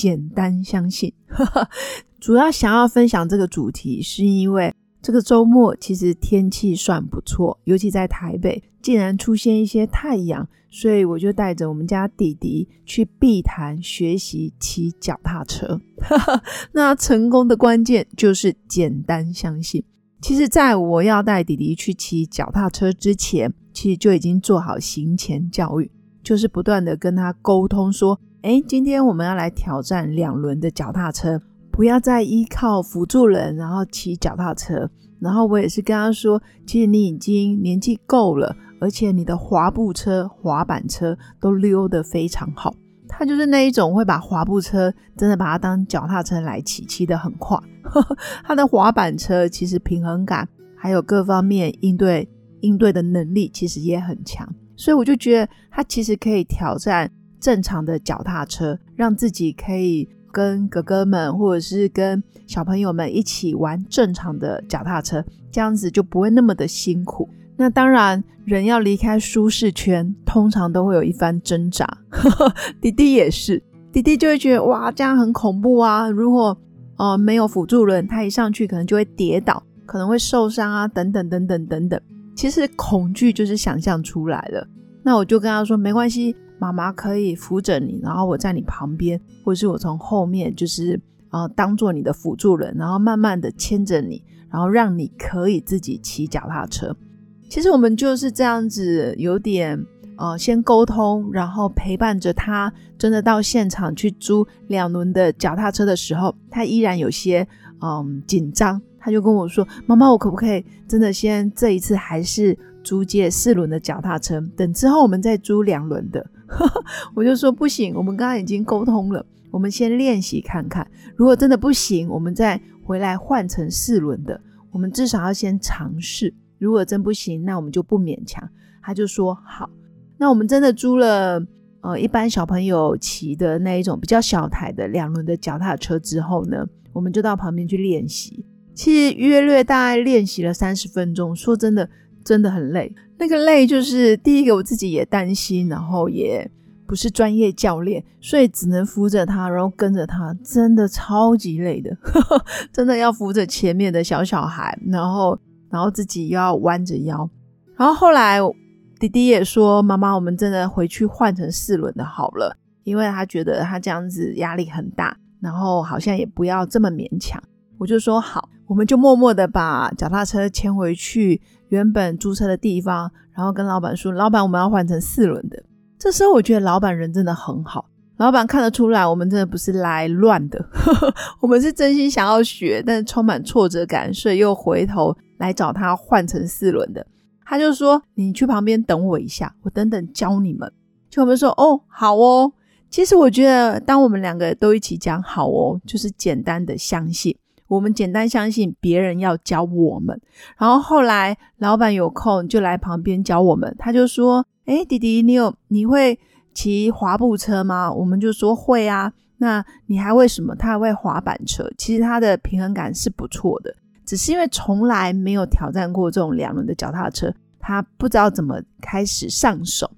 简单相信，主要想要分享这个主题，是因为这个周末其实天气算不错，尤其在台北，竟然出现一些太阳，所以我就带着我们家弟弟去碧潭学习骑脚踏车。那成功的关键就是简单相信。其实，在我要带弟弟去骑脚踏车之前，其实就已经做好行前教育，就是不断的跟他沟通说。哎，今天我们要来挑战两轮的脚踏车，不要再依靠辅助人，然后骑脚踏车。然后我也是跟他说，其实你已经年纪够了，而且你的滑步车、滑板车都溜得非常好。他就是那一种会把滑步车真的把它当脚踏车来骑，骑得很快。他的滑板车其实平衡感还有各方面应对应对的能力其实也很强，所以我就觉得他其实可以挑战。正常的脚踏车，让自己可以跟哥哥们或者是跟小朋友们一起玩正常的脚踏车，这样子就不会那么的辛苦。那当然，人要离开舒适圈，通常都会有一番挣扎。弟弟也是，弟弟就会觉得哇，这样很恐怖啊！如果呃没有辅助轮，他一上去可能就会跌倒，可能会受伤啊，等等等等等等。其实恐惧就是想象出来的。那我就跟他说，没关系。妈妈可以扶着你，然后我在你旁边，或是我从后面，就是呃当做你的辅助人，然后慢慢的牵着你，然后让你可以自己骑脚踏车。其实我们就是这样子，有点呃先沟通，然后陪伴着他，真的到现场去租两轮的脚踏车的时候，他依然有些嗯紧张，他就跟我说：“妈妈，我可不可以真的先这一次还是租借四轮的脚踏车，等之后我们再租两轮的。” 我就说不行，我们刚刚已经沟通了，我们先练习看看。如果真的不行，我们再回来换成四轮的。我们至少要先尝试。如果真不行，那我们就不勉强。他就说好。那我们真的租了呃一般小朋友骑的那一种比较小台的两轮的脚踏车之后呢，我们就到旁边去练习。其实约略大概练习了三十分钟。说真的。真的很累，那个累就是第一个，我自己也担心，然后也不是专业教练，所以只能扶着他，然后跟着他，真的超级累的，真的要扶着前面的小小孩，然后然后自己又要弯着腰，然后后来弟弟也说：“妈妈，我们真的回去换成四轮的好了，因为他觉得他这样子压力很大，然后好像也不要这么勉强。”我就说好，我们就默默的把脚踏车牵回去。原本租车的地方，然后跟老板说：“老板，我们要换成四轮的。”这时候我觉得老板人真的很好，老板看得出来我们真的不是来乱的，我们是真心想要学，但是充满挫折感，所以又回头来找他换成四轮的。他就说：“你去旁边等我一下，我等等教你们。”就我们说：“哦，好哦。”其实我觉得，当我们两个都一起讲“好哦”，就是简单的相信。我们简单相信别人要教我们，然后后来老板有空就来旁边教我们。他就说：“哎，弟弟，你有你会骑滑步车吗？”我们就说会啊。那你还会什么？他还会滑板车。其实他的平衡感是不错的，只是因为从来没有挑战过这种两轮的脚踏车，他不知道怎么开始上手。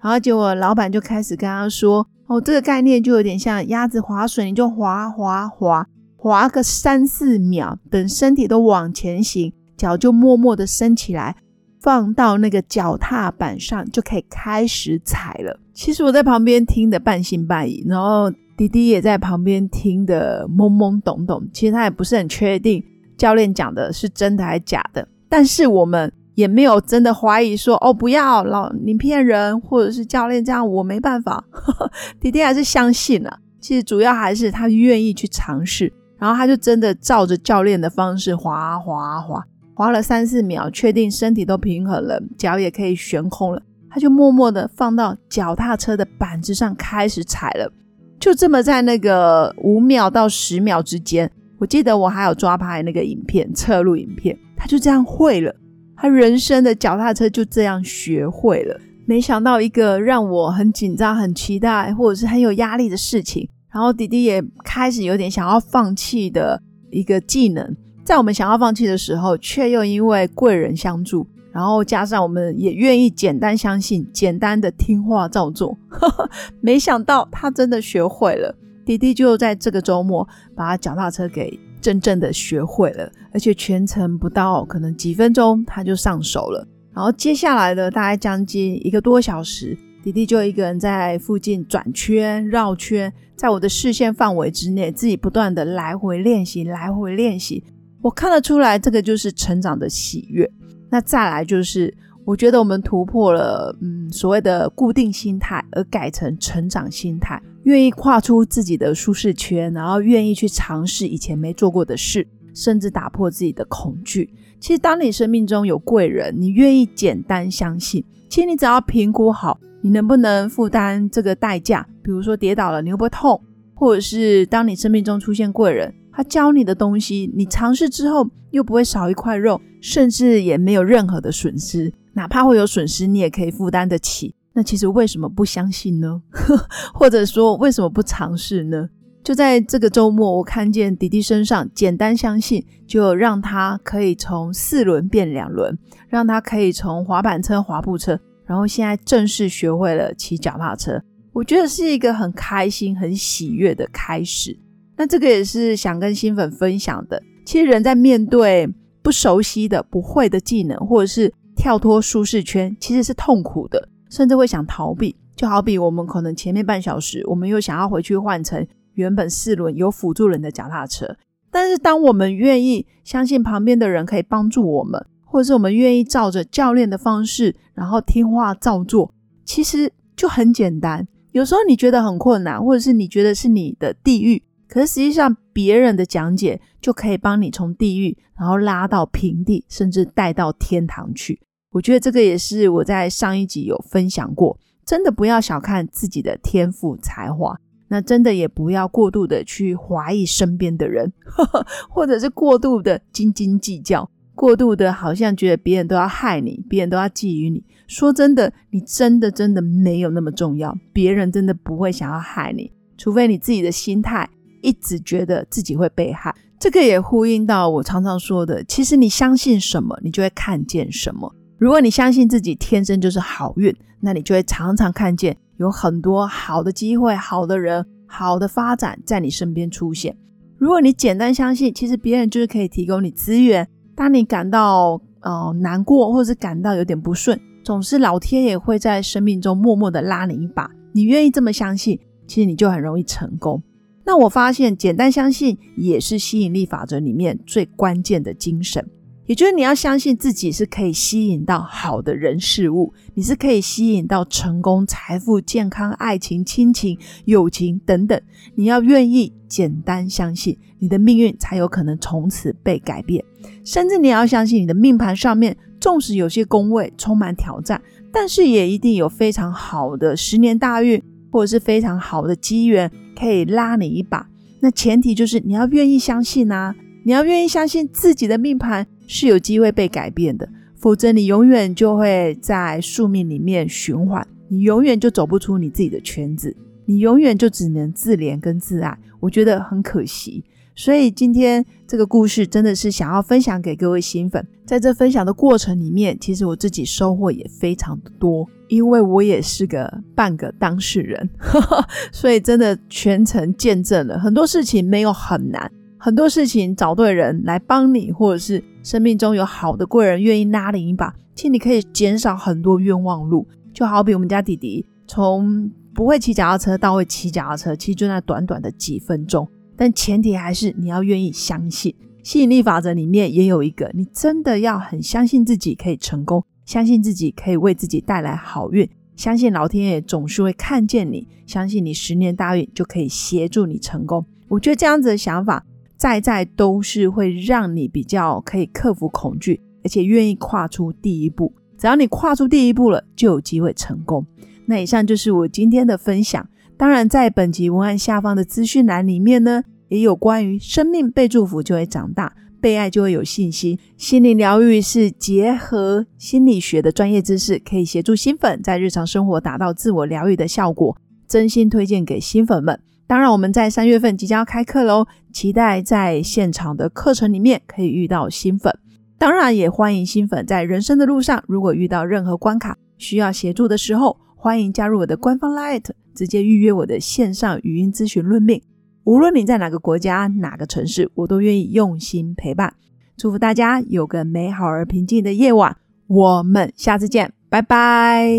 然后结果老板就开始跟他说：“哦，这个概念就有点像鸭子划水，你就滑滑滑。”滑个三四秒，等身体都往前行，脚就默默的升起来，放到那个脚踏板上，就可以开始踩了。其实我在旁边听的半信半疑，然后弟弟也在旁边听的懵懵懂懂。其实他也不是很确定教练讲的是真的还是假的，但是我们也没有真的怀疑说哦不要老你骗人，或者是教练这样我没办法。弟弟还是相信了。其实主要还是他愿意去尝试。然后他就真的照着教练的方式滑滑滑，滑了三四秒，确定身体都平衡了，脚也可以悬空了，他就默默的放到脚踏车的板子上开始踩了。就这么在那个五秒到十秒之间，我记得我还有抓拍那个影片，侧录影片，他就这样会了，他人生的脚踏车就这样学会了。没想到一个让我很紧张、很期待，或者是很有压力的事情，然后弟弟也开始有点想要放弃的一个技能，在我们想要放弃的时候，却又因为贵人相助。然后加上我们也愿意简单相信，简单的听话照做，没想到他真的学会了。弟弟就在这个周末把脚踏车给真正的学会了，而且全程不到可能几分钟他就上手了。然后接下来的大概将近一个多小时，弟弟就一个人在附近转圈绕圈，在我的视线范围之内，自己不断的来回练习，来回练习。我看得出来，这个就是成长的喜悦。那再来就是，我觉得我们突破了，嗯，所谓的固定心态，而改成成长心态，愿意跨出自己的舒适圈，然后愿意去尝试以前没做过的事，甚至打破自己的恐惧。其实，当你生命中有贵人，你愿意简单相信，其实你只要评估好，你能不能负担这个代价，比如说跌倒了你会不会痛，或者是当你生命中出现贵人。他教你的东西，你尝试之后又不会少一块肉，甚至也没有任何的损失。哪怕会有损失，你也可以负担得起。那其实为什么不相信呢？或者说为什么不尝试呢？就在这个周末，我看见弟弟身上简单相信，就让他可以从四轮变两轮，让他可以从滑板车、滑步车，然后现在正式学会了骑脚踏车。我觉得是一个很开心、很喜悦的开始。那这个也是想跟新粉分享的。其实人在面对不熟悉的、不会的技能，或者是跳脱舒适圈，其实是痛苦的，甚至会想逃避。就好比我们可能前面半小时，我们又想要回去换成原本四轮有辅助人的脚踏车，但是当我们愿意相信旁边的人可以帮助我们，或者是我们愿意照着教练的方式，然后听话照做，其实就很简单。有时候你觉得很困难，或者是你觉得是你的地狱。可是实际上，别人的讲解就可以帮你从地狱，然后拉到平地，甚至带到天堂去。我觉得这个也是我在上一集有分享过。真的不要小看自己的天赋才华，那真的也不要过度的去怀疑身边的人，或者是过度的斤斤计较，过度的好像觉得别人都要害你，别人都要觊觎你。说真的，你真的真的没有那么重要，别人真的不会想要害你，除非你自己的心态。一直觉得自己会被害，这个也呼应到我常常说的，其实你相信什么，你就会看见什么。如果你相信自己天生就是好运，那你就会常常看见有很多好的机会、好的人、好的发展在你身边出现。如果你简单相信，其实别人就是可以提供你资源。当你感到呃难过，或者是感到有点不顺，总是老天也会在生命中默默的拉你一把。你愿意这么相信，其实你就很容易成功。那我发现，简单相信也是吸引力法则里面最关键的精神，也就是你要相信自己是可以吸引到好的人事物，你是可以吸引到成功、财富、健康、爱情、亲情、友情等等。你要愿意简单相信，你的命运才有可能从此被改变。甚至你要相信，你的命盘上面，纵使有些宫位充满挑战，但是也一定有非常好的十年大运，或者是非常好的机缘。可以拉你一把，那前提就是你要愿意相信啊！你要愿意相信自己的命盘是有机会被改变的，否则你永远就会在宿命里面循环，你永远就走不出你自己的圈子，你永远就只能自怜跟自爱，我觉得很可惜。所以今天这个故事真的是想要分享给各位新粉，在这分享的过程里面，其实我自己收获也非常的多，因为我也是个半个当事人，所以真的全程见证了很多事情，没有很难，很多事情找对人来帮你，或者是生命中有好的贵人愿意拉你一把，其实你可以减少很多冤枉路。就好比我们家弟弟从不会骑脚踏车到会骑脚踏车，其实就那短短的几分钟。但前提还是你要愿意相信，吸引力法则里面也有一个，你真的要很相信自己可以成功，相信自己可以为自己带来好运，相信老天爷总是会看见你，相信你十年大运就可以协助你成功。我觉得这样子的想法，在在都是会让你比较可以克服恐惧，而且愿意跨出第一步。只要你跨出第一步了，就有机会成功。那以上就是我今天的分享。当然，在本集文案下方的资讯栏里面呢，也有关于生命被祝福就会长大，被爱就会有信心。心灵疗愈是结合心理学的专业知识，可以协助新粉在日常生活达到自我疗愈的效果，真心推荐给新粉们。当然，我们在三月份即将要开课喽，期待在现场的课程里面可以遇到新粉。当然，也欢迎新粉在人生的路上，如果遇到任何关卡需要协助的时候，欢迎加入我的官方 Light，直接预约我的线上语音咨询论命。无论你在哪个国家、哪个城市，我都愿意用心陪伴。祝福大家有个美好而平静的夜晚。我们下次见，拜拜。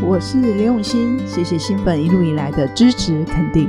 我是刘永新，谢谢新粉一路以来的支持肯定。